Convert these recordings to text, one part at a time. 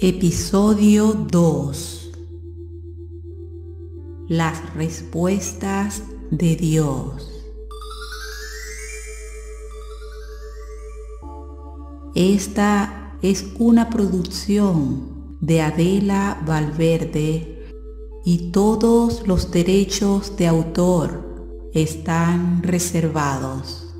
Episodio 2 Las respuestas de Dios. Esta es una producción de Adela Valverde y todos los derechos de autor están reservados.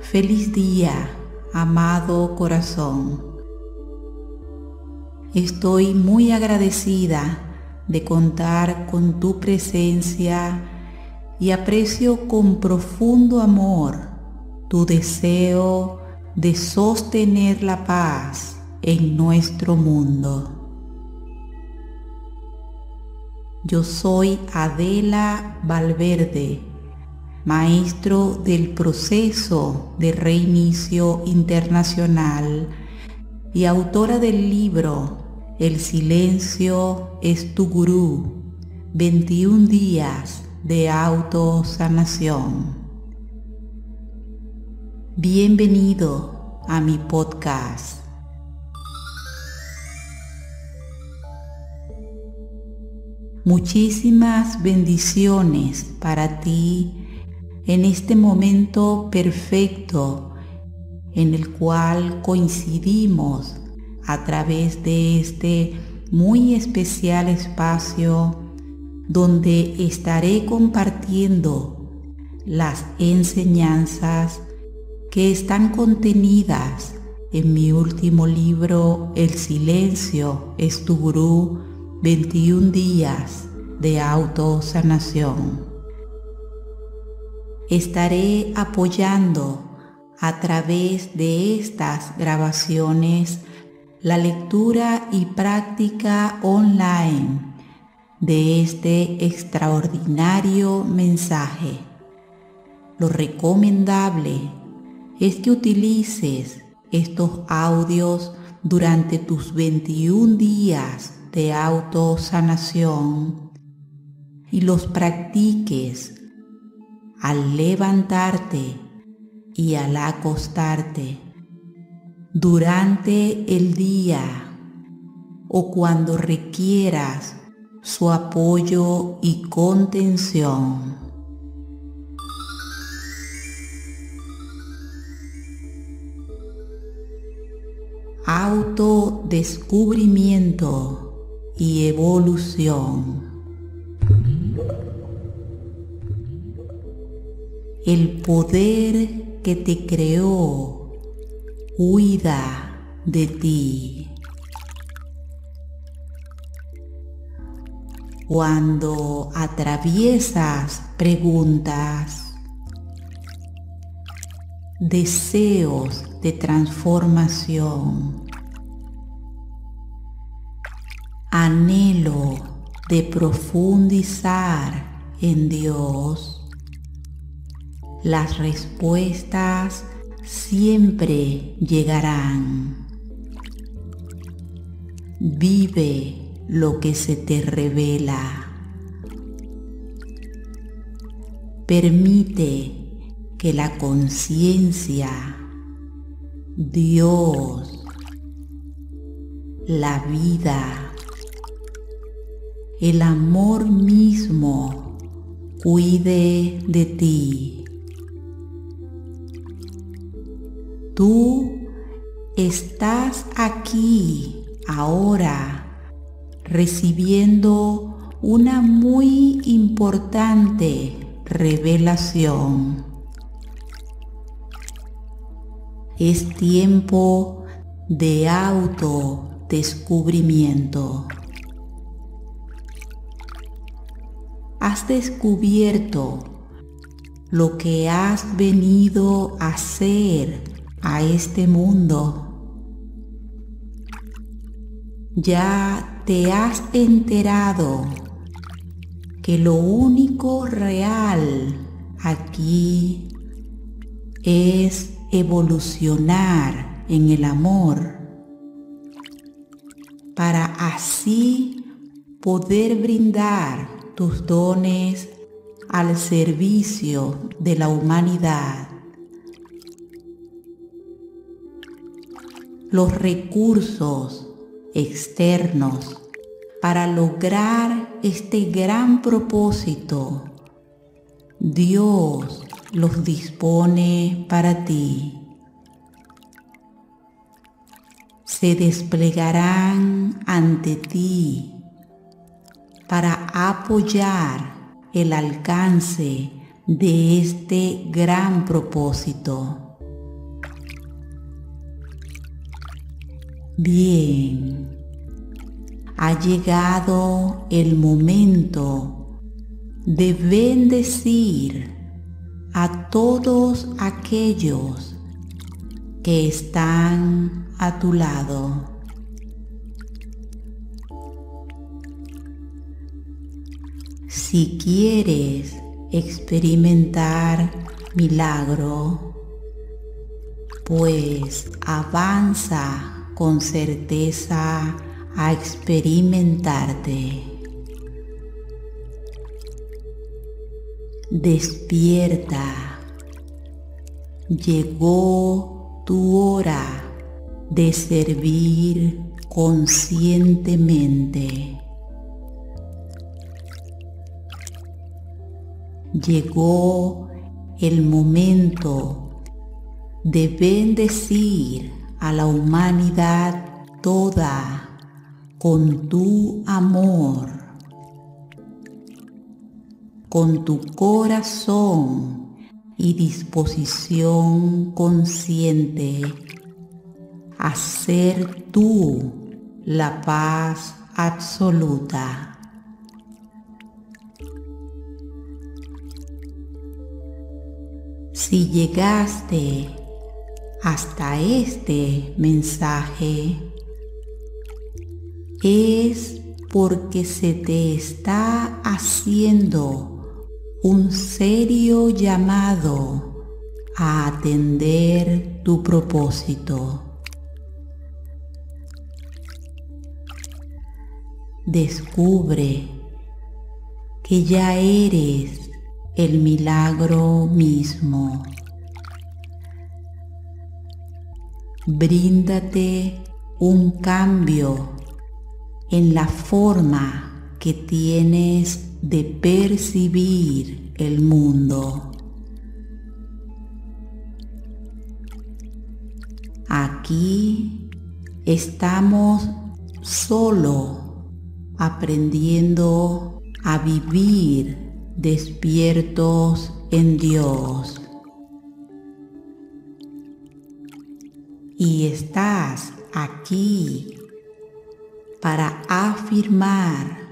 Feliz día, amado corazón. Estoy muy agradecida de contar con tu presencia y aprecio con profundo amor tu deseo de sostener la paz en nuestro mundo. Yo soy Adela Valverde, maestro del proceso de reinicio internacional y autora del libro El silencio es tu gurú, 21 días de autosanación. Bienvenido a mi podcast. Muchísimas bendiciones para ti en este momento perfecto en el cual coincidimos a través de este muy especial espacio donde estaré compartiendo las enseñanzas que están contenidas en mi último libro El silencio es tu gurú 21 días de autosanación. Estaré apoyando a través de estas grabaciones la lectura y práctica online de este extraordinario mensaje. Lo recomendable es que utilices estos audios durante tus 21 días de autosanación y los practiques al levantarte y al acostarte durante el día o cuando requieras su apoyo y contención. autodescubrimiento y evolución. El poder que te creó cuida de ti. Cuando atraviesas preguntas, deseos de transformación, anhelo de profundizar en Dios, las respuestas siempre llegarán. Vive lo que se te revela. Permite que la conciencia Dios, la vida, el amor mismo cuide de ti. Tú estás aquí ahora recibiendo una muy importante revelación. Es tiempo de autodescubrimiento. Has descubierto lo que has venido a hacer a este mundo. Ya te has enterado que lo único real aquí es evolucionar en el amor para así poder brindar tus dones al servicio de la humanidad. Los recursos externos para lograr este gran propósito. Dios los dispone para ti. Se desplegarán ante ti para apoyar el alcance de este gran propósito. Bien, ha llegado el momento de bendecir a todos aquellos que están a tu lado. Si quieres experimentar milagro, pues avanza con certeza a experimentarte. Despierta. Llegó tu hora de servir conscientemente. Llegó el momento de bendecir a la humanidad toda con tu amor, con tu corazón y disposición consciente a ser tú la paz absoluta. Si llegaste hasta este mensaje, es porque se te está haciendo un serio llamado a atender tu propósito. Descubre que ya eres el milagro mismo. Bríndate un cambio en la forma que tienes de percibir el mundo. Aquí estamos solo aprendiendo a vivir despiertos en Dios. Y estás aquí para afirmar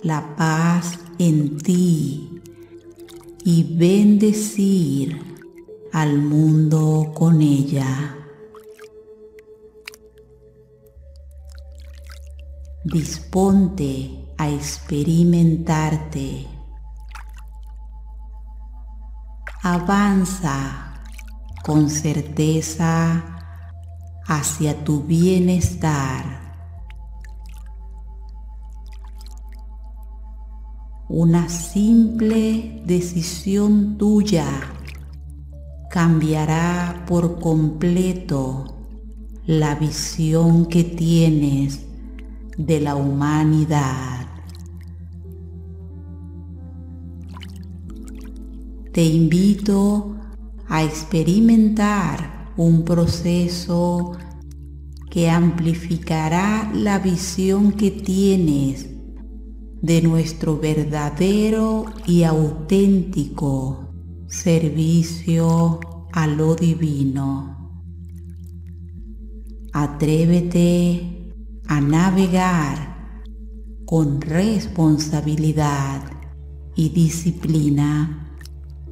la paz en ti y bendecir al mundo con ella. Disponte a experimentarte. Avanza con certeza hacia tu bienestar Una simple decisión tuya cambiará por completo la visión que tienes de la humanidad. Te invito a experimentar un proceso que amplificará la visión que tienes de nuestro verdadero y auténtico servicio a lo divino. Atrévete a navegar con responsabilidad y disciplina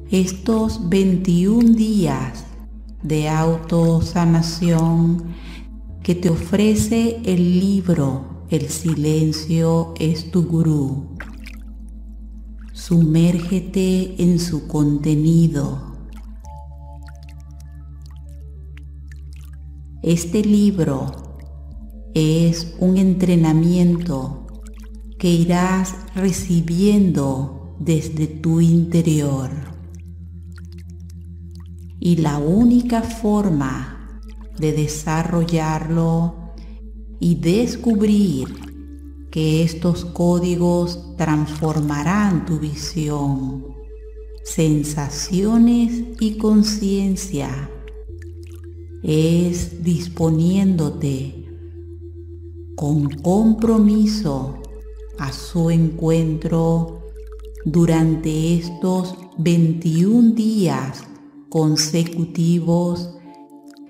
estos 21 días de autosanación que te ofrece el libro el silencio es tu gurú. Sumérgete en su contenido. Este libro es un entrenamiento que irás recibiendo desde tu interior. Y la única forma de desarrollarlo y descubrir que estos códigos transformarán tu visión, sensaciones y conciencia. Es disponiéndote con compromiso a su encuentro durante estos 21 días consecutivos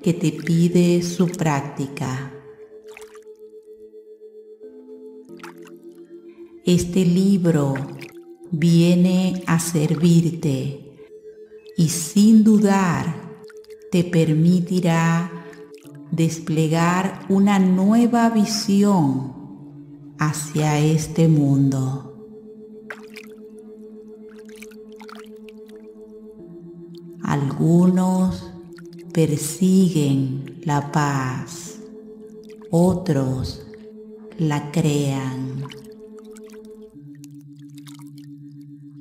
que te pide su práctica. Este libro viene a servirte y sin dudar te permitirá desplegar una nueva visión hacia este mundo. Algunos persiguen la paz, otros la crean.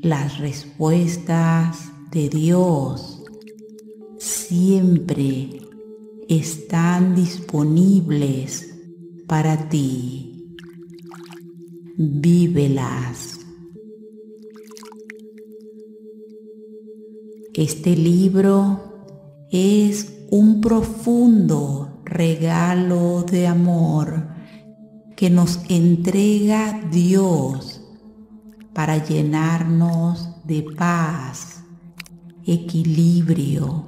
Las respuestas de Dios siempre están disponibles para ti. Vívelas. Este libro es un profundo regalo de amor que nos entrega Dios para llenarnos de paz, equilibrio,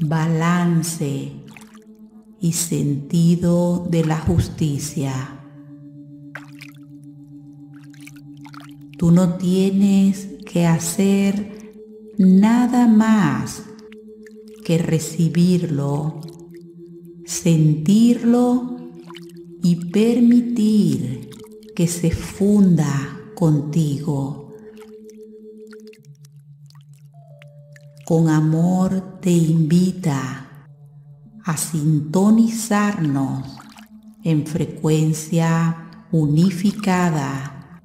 balance y sentido de la justicia. Tú no tienes que hacer nada más que recibirlo, sentirlo y permitir que se funda contigo. Con amor te invita a sintonizarnos en frecuencia unificada,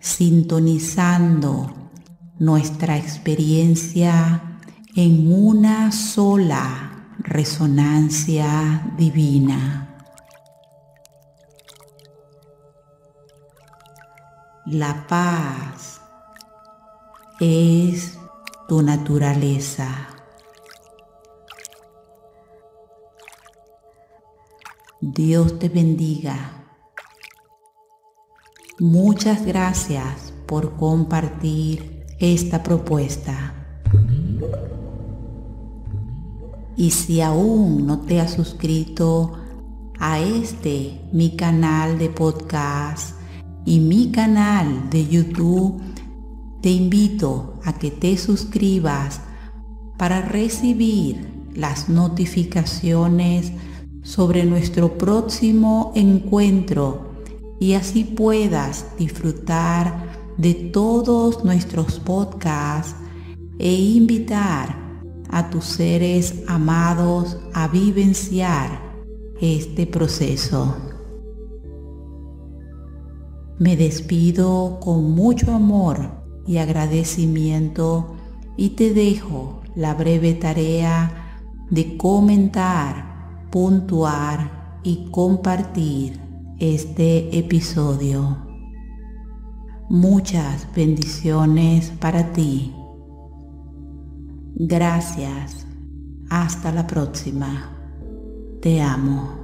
sintonizando nuestra experiencia en una sola resonancia divina. La paz es tu naturaleza. Dios te bendiga. Muchas gracias por compartir esta propuesta. Y si aún no te has suscrito a este, mi canal de podcast y mi canal de YouTube, te invito a que te suscribas para recibir las notificaciones sobre nuestro próximo encuentro y así puedas disfrutar de todos nuestros podcasts e invitar a tus seres amados a vivenciar este proceso. Me despido con mucho amor y agradecimiento y te dejo la breve tarea de comentar, puntuar y compartir este episodio. Muchas bendiciones para ti. Gracias. Hasta la próxima. Te amo.